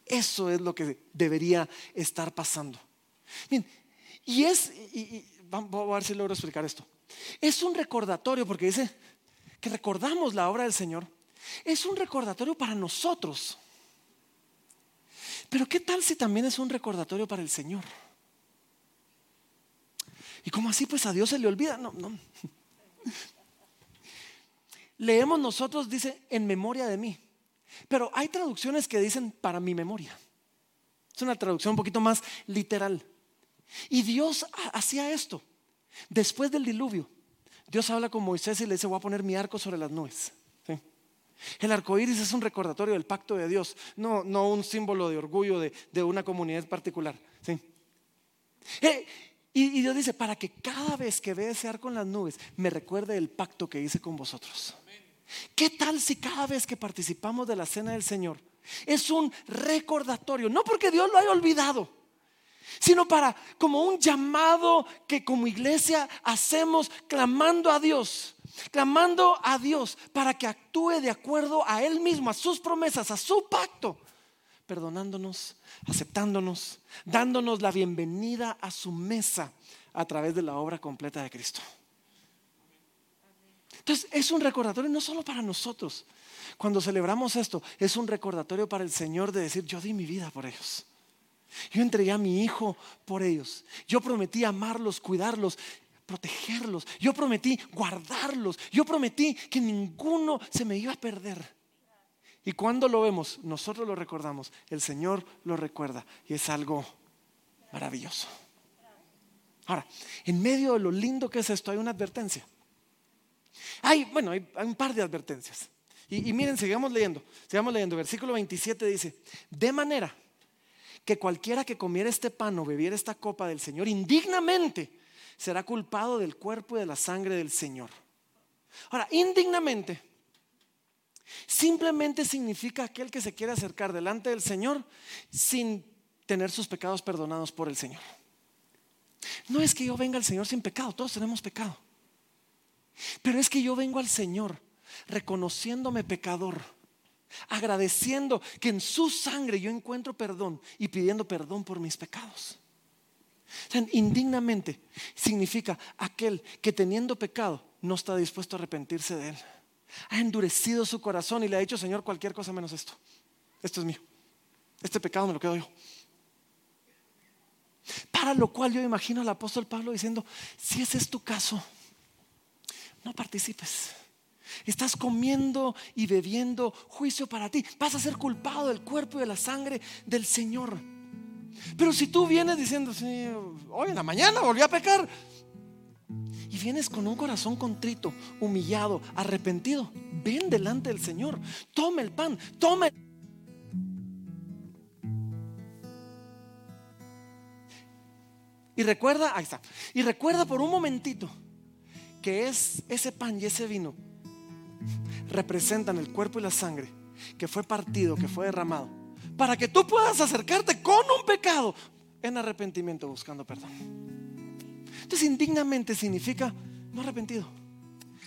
Eso es lo que debería estar pasando. y es, y, vamos a ver si logro explicar esto. Es un recordatorio, porque dice que recordamos la obra del Señor. Es un recordatorio para nosotros. Pero ¿qué tal si también es un recordatorio para el Señor? ¿Y cómo así? Pues a Dios se le olvida. No, no. Leemos nosotros, dice, en memoria de mí. Pero hay traducciones que dicen para mi memoria. Es una traducción un poquito más literal. Y Dios hacía esto. Después del diluvio, Dios habla con Moisés y le dice, voy a poner mi arco sobre las nubes. El arco iris es un recordatorio del pacto de Dios, no, no un símbolo de orgullo de, una comunidad particular. ¿sí? Eh, y, Dios dice, para que cada vez que vea ese arco en las nubes, me recuerde el pacto que hice con vosotros. ¿Qué tal si cada vez que participamos de la cena del Señor es un recordatorio? No porque Dios lo haya olvidado, sino para como un llamado que como iglesia hacemos clamando a Dios, clamando a Dios para que actúe de acuerdo a Él mismo, a sus promesas, a su pacto perdonándonos, aceptándonos, dándonos la bienvenida a su mesa a través de la obra completa de Cristo. Entonces es un recordatorio no solo para nosotros. Cuando celebramos esto, es un recordatorio para el Señor de decir, yo di mi vida por ellos. Yo entregué a mi hijo por ellos. Yo prometí amarlos, cuidarlos, protegerlos. Yo prometí guardarlos. Yo prometí que ninguno se me iba a perder. Y cuando lo vemos, nosotros lo recordamos, el Señor lo recuerda y es algo maravilloso. Ahora, en medio de lo lindo que es esto, hay una advertencia. Hay, bueno, hay, un par de advertencias. Y, y, miren, sigamos leyendo. Sigamos leyendo. Versículo 27 dice, de manera que cualquiera que comiera este pan o bebiera esta copa del Señor indignamente será culpado del cuerpo y de la sangre del Señor. Ahora, indignamente Simplemente significa aquel que se quiere acercar delante del Señor sin tener sus pecados perdonados por el Señor. No es que yo venga al Señor sin pecado, todos tenemos pecado. Pero es que yo vengo al Señor reconociéndome pecador, agradeciendo que en su sangre yo encuentro perdón y pidiendo perdón por mis pecados. indignamente significa aquel que teniendo pecado no está dispuesto a arrepentirse de él. Ha endurecido su corazón y le ha dicho, Señor, cualquier cosa menos esto. Esto es mío. Este pecado me lo quedo yo. Para lo cual yo imagino al apóstol Pablo diciendo, si ese es tu caso, no participes. Estás comiendo y bebiendo juicio para ti. Vas a ser culpado del cuerpo y de la sangre del Señor. Pero si tú vienes diciendo, hoy en la mañana volví a pecar, y vienes con un corazón contrito, humillado, arrepentido, ven delante del Señor, toma el pan, toma el Y recuerda, ahí está. Y recuerda por un momentito que es ese pan y ese vino representan el cuerpo y la sangre que fue partido, que fue derramado, para que tú puedas acercarte con un pecado en arrepentimiento buscando perdón. Entonces, indignamente significa no arrepentido.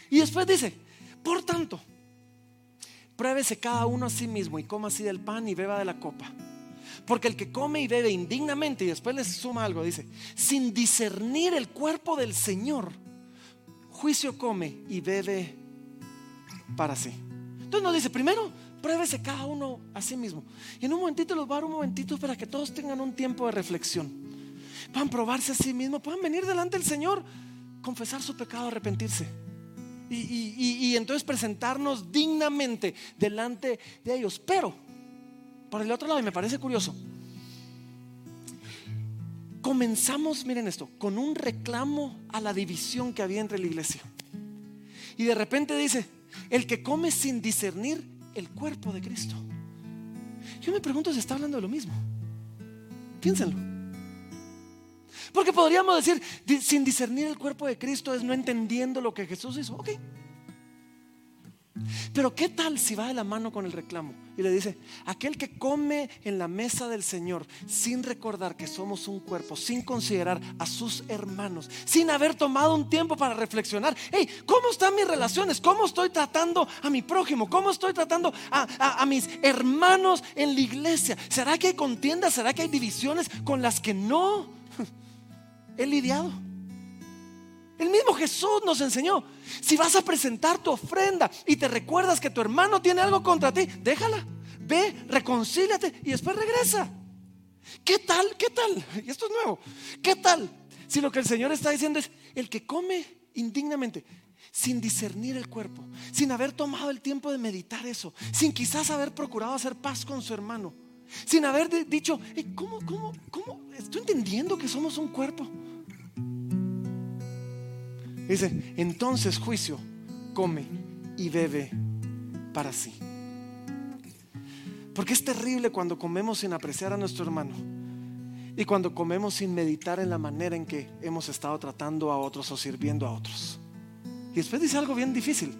Y después dice, por tanto, pruébese cada uno a sí mismo y coma así del pan y beba de la copa. Porque el que come y bebe indignamente y después le suma algo, dice, sin discernir el cuerpo del Señor, juicio come y bebe para sí. Entonces nos dice, primero, pruébese cada uno a sí mismo. Y en un momentito los va a dar un momentito para que todos tengan un tiempo de reflexión. Puedan probarse a sí mismos, puedan venir delante del Señor, confesar su pecado, arrepentirse. y entonces presentarnos dignamente delante de ellos. Pero por el otro lado, y me parece curioso, comenzamos, miren esto, con un reclamo a la división que había entre la iglesia. Y de repente dice, el que come sin discernir el cuerpo de Cristo. Yo me pregunto si está hablando de lo mismo. Piénsenlo. Porque podríamos decir, sin discernir el cuerpo de Cristo es no entendiendo lo que Jesús hizo. Ok, pero ¿qué tal si va de la mano con el reclamo y le dice, aquel que come en la mesa del Señor sin recordar que somos un cuerpo, sin considerar a sus hermanos, sin haber tomado un tiempo para reflexionar, hey, ¿cómo están mis relaciones? ¿Cómo estoy tratando a mi prójimo? ¿Cómo estoy tratando a, mis hermanos en la iglesia? ¿Será que hay contiendas? ¿Será que hay divisiones con las que no he lidiado? El mismo Jesús nos enseñó, si vas a presentar tu ofrenda y te recuerdas que tu hermano tiene algo contra ti, déjala, ve, reconcíliate y después regresa. ¿Qué tal? ¿Qué tal? Y esto es nuevo. ¿Qué tal? Si lo que el Señor está diciendo es, el que come indignamente, sin discernir el cuerpo, sin haber tomado el tiempo de meditar eso, sin quizás haber procurado hacer paz con su hermano, sin haber dicho, ¿cómo, cómo, cómo? Estoy entendiendo que somos un cuerpo. Dice, entonces juicio come y bebe para sí. Porque es terrible cuando comemos sin apreciar a nuestro hermano y cuando comemos sin meditar en la manera en que hemos estado tratando a otros o sirviendo a otros. Y después dice algo bien difícil.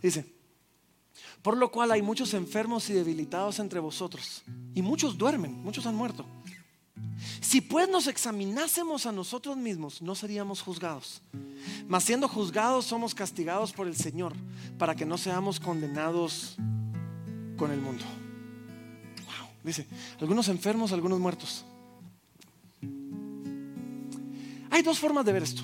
Dice, por lo cual hay muchos enfermos y debilitados entre vosotros y muchos duermen, muchos han muerto. Si pues nos examinásemos a nosotros mismos, no seríamos juzgados. Mas siendo juzgados, somos castigados por el Señor, para que no seamos condenados con el mundo. Wow, dice, algunos enfermos, algunos muertos. Hay dos formas de ver esto.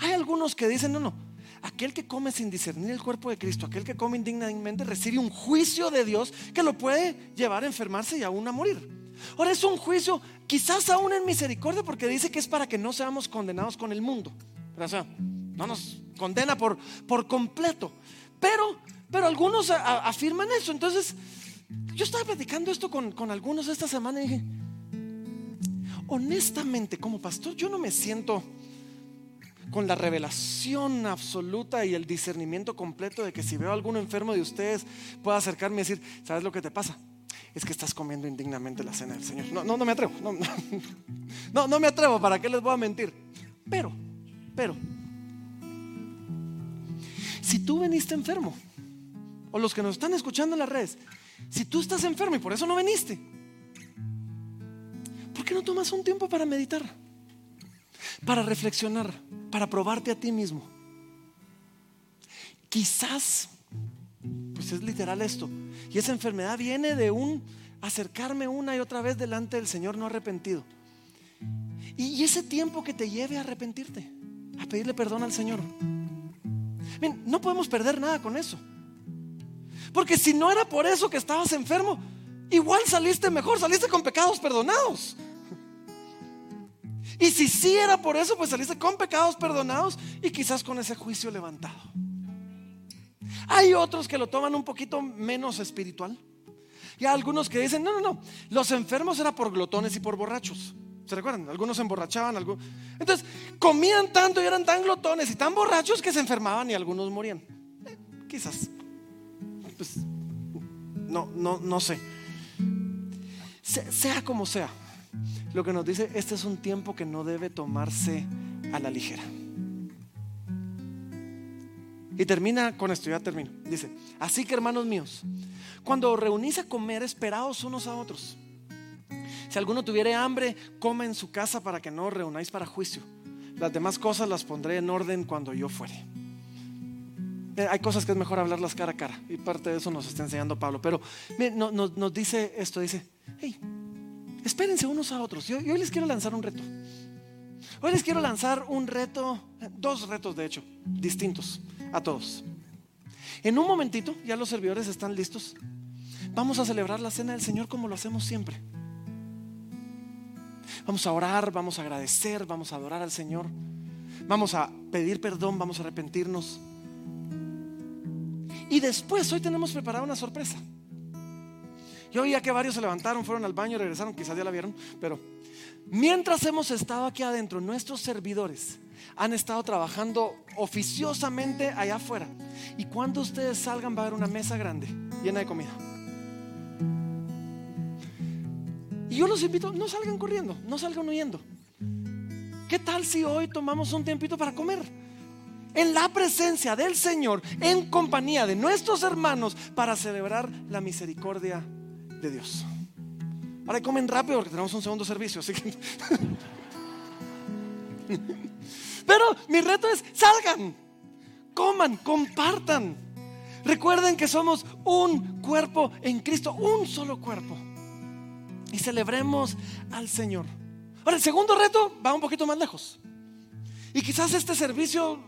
Hay algunos que dicen, no, no, aquel que come sin discernir el cuerpo de Cristo, aquel que come indignamente, recibe un juicio de Dios que lo puede llevar a enfermarse y aún a morir. Ahora es un juicio quizás aún en misericordia porque dice que es para que no seamos condenados con el mundo. no nos condena por, por completo. Pero, pero algunos afirman eso. Entonces, yo estaba platicando esto con, con algunos esta semana y dije, honestamente como pastor, yo no me siento con la revelación absoluta y el discernimiento completo de que si veo a alguno enfermo de ustedes, pueda acercarme y decir, ¿sabes lo que te pasa? Es que estás comiendo indignamente la cena del Señor. No, no, no me atrevo. No, no, me atrevo. ¿Para qué les voy a mentir? Pero, pero, si tú veniste enfermo o los que nos están escuchando en las redes, si tú estás enfermo y por eso no viniste, ¿por qué no tomas un tiempo para meditar? Para reflexionar, para probarte a ti mismo. Quizás, pues es literal esto, y esa enfermedad viene de un acercarme una y otra vez delante del Señor no arrepentido. Y ese tiempo que te lleve a arrepentirte, a pedirle perdón al Señor. no podemos perder nada con eso. Porque si no era por eso que estabas enfermo, igual saliste mejor, saliste con pecados perdonados. Y si sí era por eso, pues saliste con pecados perdonados y quizás con ese juicio levantado. Hay otros que lo toman un poquito menos espiritual. Y hay algunos que dicen, no, no, no, los enfermos era por glotones y por borrachos. ¿Se recuerdan? Algunos se emborrachaban. Algunos... Entonces, comían tanto y eran tan glotones y tan borrachos que se enfermaban y algunos morían. Eh, quizás. Pues, no, no, no sé. Sea como sea, lo que nos dice, este es un tiempo que no debe tomarse a la ligera. Y termina con esto, ya termino. Dice, así que hermanos míos, cuando os reunís a comer, esperaos unos a otros. Si alguno tuviera hambre, come en su casa para que no reunáis para juicio. Las demás cosas las pondré en orden cuando yo fuere. Eh, hay cosas que es mejor hablarlas cara a cara y parte de eso nos está enseñando Pablo. Pero nos dice esto, dice, hey, espérense unos a otros. Yo, yo les quiero lanzar un reto. Hoy les quiero lanzar un reto, dos retos de hecho, distintos a todos. En un momentito, ya los servidores están listos. Vamos a celebrar la cena del Señor como lo hacemos siempre. Vamos a orar, vamos a agradecer, vamos a adorar al Señor. Vamos a pedir perdón, vamos a arrepentirnos. Y después, hoy tenemos preparada una sorpresa. Yo oía que varios se levantaron, fueron al baño, regresaron, quizás ya la vieron, pero mientras hemos estado aquí adentro, nuestros servidores han estado trabajando oficiosamente allá afuera. Y cuando ustedes salgan va a haber una mesa grande llena de comida. Y yo los invito, no salgan corriendo, no salgan huyendo. ¿Qué tal si hoy tomamos un tiempito para comer? En la presencia del Señor, en compañía de nuestros hermanos, para celebrar la misericordia de Dios. Ahora comen rápido porque tenemos un segundo servicio, así que... Pero mi reto es, salgan, coman, compartan. Recuerden que somos un cuerpo en Cristo, un solo cuerpo. Y celebremos al Señor. Ahora, el segundo reto va un poquito más lejos. Y quizás este servicio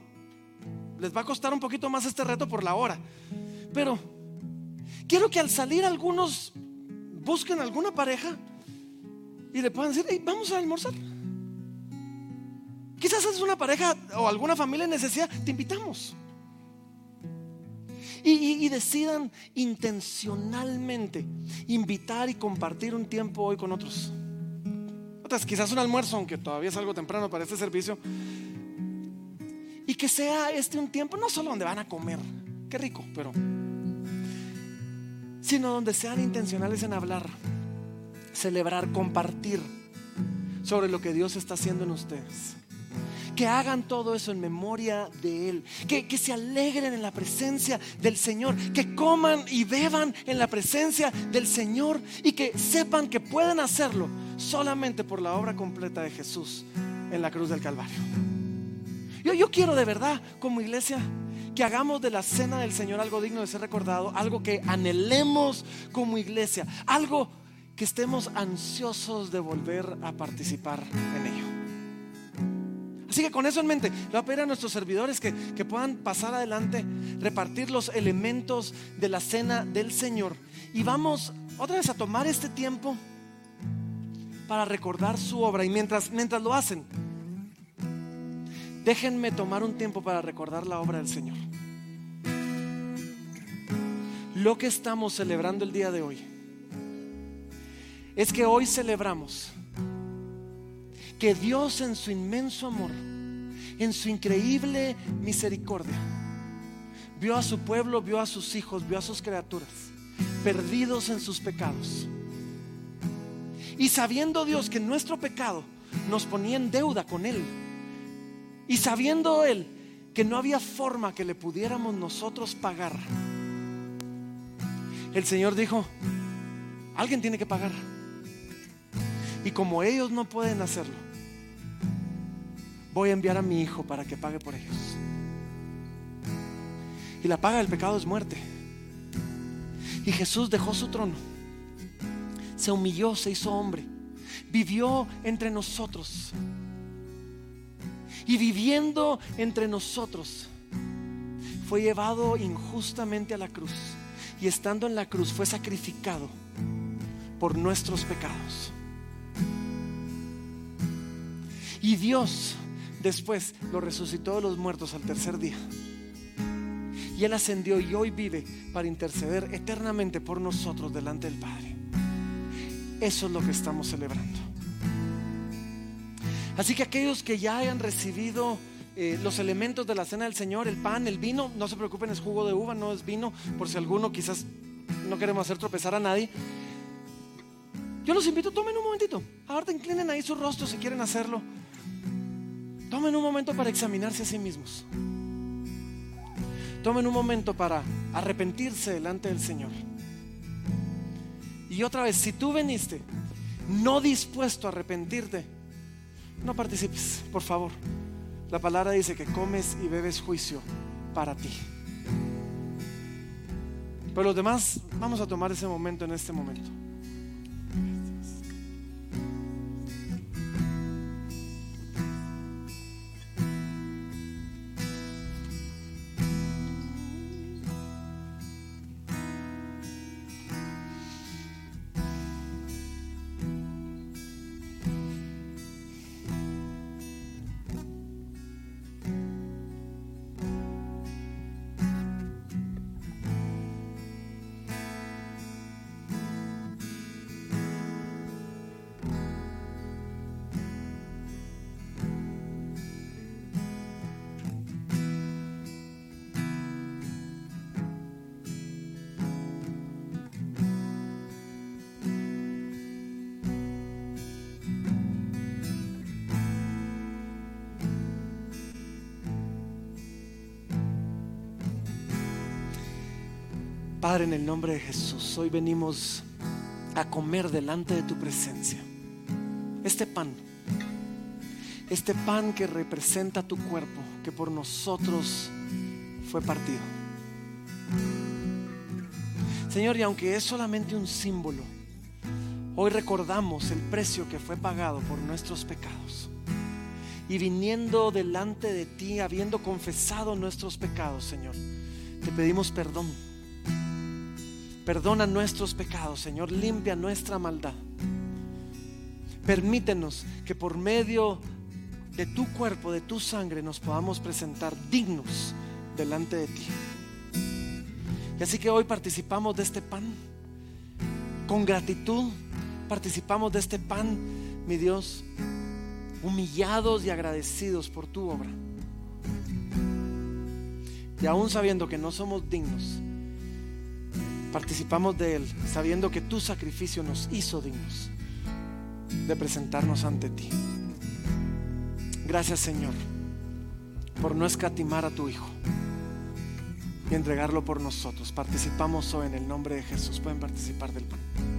les va a costar un poquito más este reto por la hora. Pero quiero que al salir algunos busquen alguna pareja y le puedan decir, vamos a almorzar. Quizás es una pareja o alguna familia en necesidad, te invitamos. Y, decidan intencionalmente invitar y compartir un tiempo hoy con otros. Otras, quizás un almuerzo, aunque todavía es algo temprano para este servicio. Y que sea este un tiempo, no solo donde van a comer, qué rico, pero sino donde sean intencionales en hablar, celebrar, compartir sobre lo que Dios está haciendo en ustedes que hagan todo eso en memoria de Él, que, que, se alegren en la presencia del Señor, que coman y beban en la presencia del Señor y que sepan que pueden hacerlo solamente por la obra completa de Jesús en la cruz del Calvario. Yo, yo quiero de verdad, como iglesia, que hagamos de la cena del Señor algo digno de ser recordado, algo que anhelemos como iglesia, algo que estemos ansiosos de volver a participar en ello. Así que con eso en mente, le voy a pedir a nuestros servidores que, que puedan pasar adelante, repartir los elementos de la cena del Señor. Y vamos otra vez a tomar este tiempo para recordar su obra. Y mientras, mientras lo hacen, déjenme tomar un tiempo para recordar la obra del Señor. Lo que estamos celebrando el día de hoy es que hoy celebramos que Dios en su inmenso amor, en su increíble misericordia, vio a su pueblo, vio a sus hijos, vio a sus criaturas, perdidos en sus pecados. Y sabiendo Dios que nuestro pecado nos ponía en deuda con Él, y sabiendo Él que no había forma que le pudiéramos nosotros pagar, el Señor dijo, alguien tiene que pagar. Y como ellos no pueden hacerlo, voy a enviar a mi hijo para que pague por ellos. Y la paga del pecado es muerte. Y Jesús dejó su trono, se humilló, se hizo hombre, vivió entre nosotros. Y viviendo entre nosotros, fue llevado injustamente a la cruz. Y estando en la cruz fue sacrificado por nuestros pecados. Y Dios después lo resucitó de los muertos al tercer día. Y Él ascendió y hoy vive para interceder eternamente por nosotros delante del Padre. Eso es lo que estamos celebrando. Así que aquellos que ya hayan recibido eh, los elementos de la cena del Señor, el pan, el vino, no se preocupen, es jugo de uva, no es vino, por si alguno quizás no queremos hacer tropezar a nadie. Yo los invito, tomen un momentito. Ahora inclinen ahí su rostro si quieren hacerlo. Tomen un momento para examinarse a sí mismos. Tomen un momento para arrepentirse delante del Señor. Y otra vez, si tú veniste no dispuesto a arrepentirte, no participes, por favor. La palabra dice que comes y bebes juicio para ti. Pero los demás, vamos a tomar ese momento en este momento. Padre, en el nombre de Jesús, hoy venimos a comer delante de tu presencia este pan, este pan que representa tu cuerpo, que por nosotros fue partido. Señor, y aunque es solamente un símbolo, hoy recordamos el precio que fue pagado por nuestros pecados. Y viniendo delante de ti, habiendo confesado nuestros pecados, Señor, te pedimos perdón Perdona nuestros pecados, Señor. Limpia nuestra maldad. Permítenos que por medio de tu cuerpo, de tu sangre, nos podamos presentar dignos delante de ti. Y así que hoy participamos de este pan con gratitud. Participamos de este pan, mi Dios, humillados y agradecidos por tu obra. Y aún sabiendo que no somos dignos, participamos de Él sabiendo que tu sacrificio nos hizo dignos de presentarnos ante ti. Gracias Señor por no escatimar a tu Hijo y entregarlo por nosotros. Participamos hoy en el nombre de Jesús. Pueden participar del pan.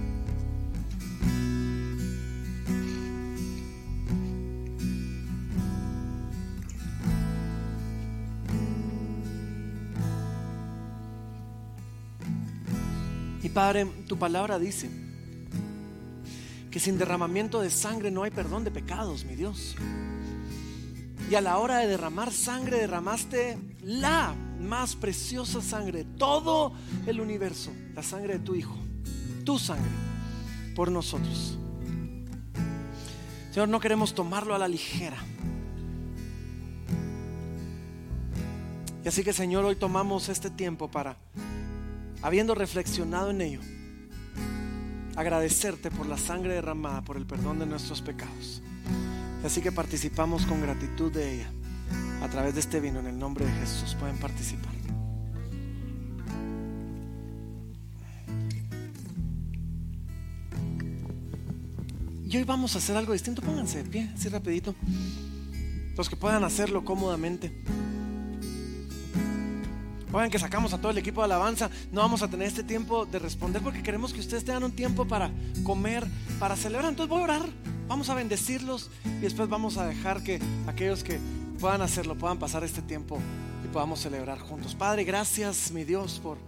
Padre, tu palabra dice que sin derramamiento de sangre no hay perdón de pecados, mi Dios. Y a la hora de derramar sangre, derramaste la más preciosa sangre, todo el universo, la sangre de tu Hijo, tu sangre, por nosotros. Señor, no queremos tomarlo a la ligera. Y así que, Señor, hoy tomamos este tiempo para habiendo reflexionado en ello, agradecerte por la sangre derramada, por el perdón de nuestros pecados. Así que participamos con gratitud de ella a través de este vino en el nombre de Jesús. Pueden participar. Y hoy vamos a hacer algo distinto. Pónganse de pie, así rapidito. Los que puedan hacerlo cómodamente. Oigan que sacamos a todo el equipo de alabanza, no vamos a tener este tiempo de responder porque queremos que ustedes tengan un tiempo para comer, para celebrar. Entonces voy a orar, vamos a bendecirlos y después vamos a dejar que aquellos que puedan hacerlo puedan pasar este tiempo y podamos celebrar juntos. Padre, gracias mi Dios por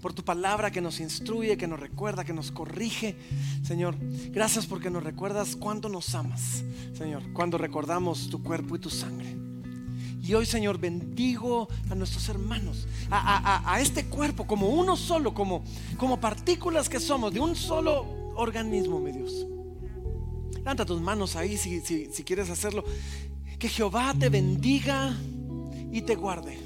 por tu palabra que nos instruye, que nos recuerda, que nos corrige. Señor, gracias porque nos recuerdas cuánto nos amas, Señor, cuando recordamos tu cuerpo y tu sangre. Y hoy, Señor, bendigo a nuestros hermanos, a, este cuerpo como uno solo, como, partículas que somos, de un solo organismo, mi Dios. Levanta tus manos ahí si quieres hacerlo. Que Jehová te bendiga y te guarde.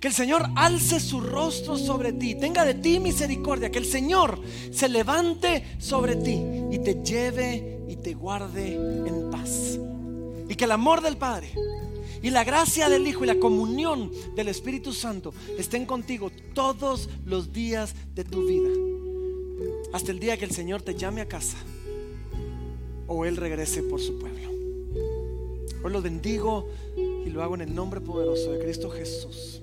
Que el Señor alce su rostro sobre ti, tenga de ti misericordia, que el Señor se levante sobre ti y te lleve y te guarde en paz. Y que el amor del Padre y la gracia del Hijo y la comunión del Espíritu Santo estén contigo todos los días de tu vida. Hasta el día que el Señor te llame a casa o Él regrese por su pueblo. Hoy lo bendigo y lo hago en el nombre poderoso de Cristo Jesús.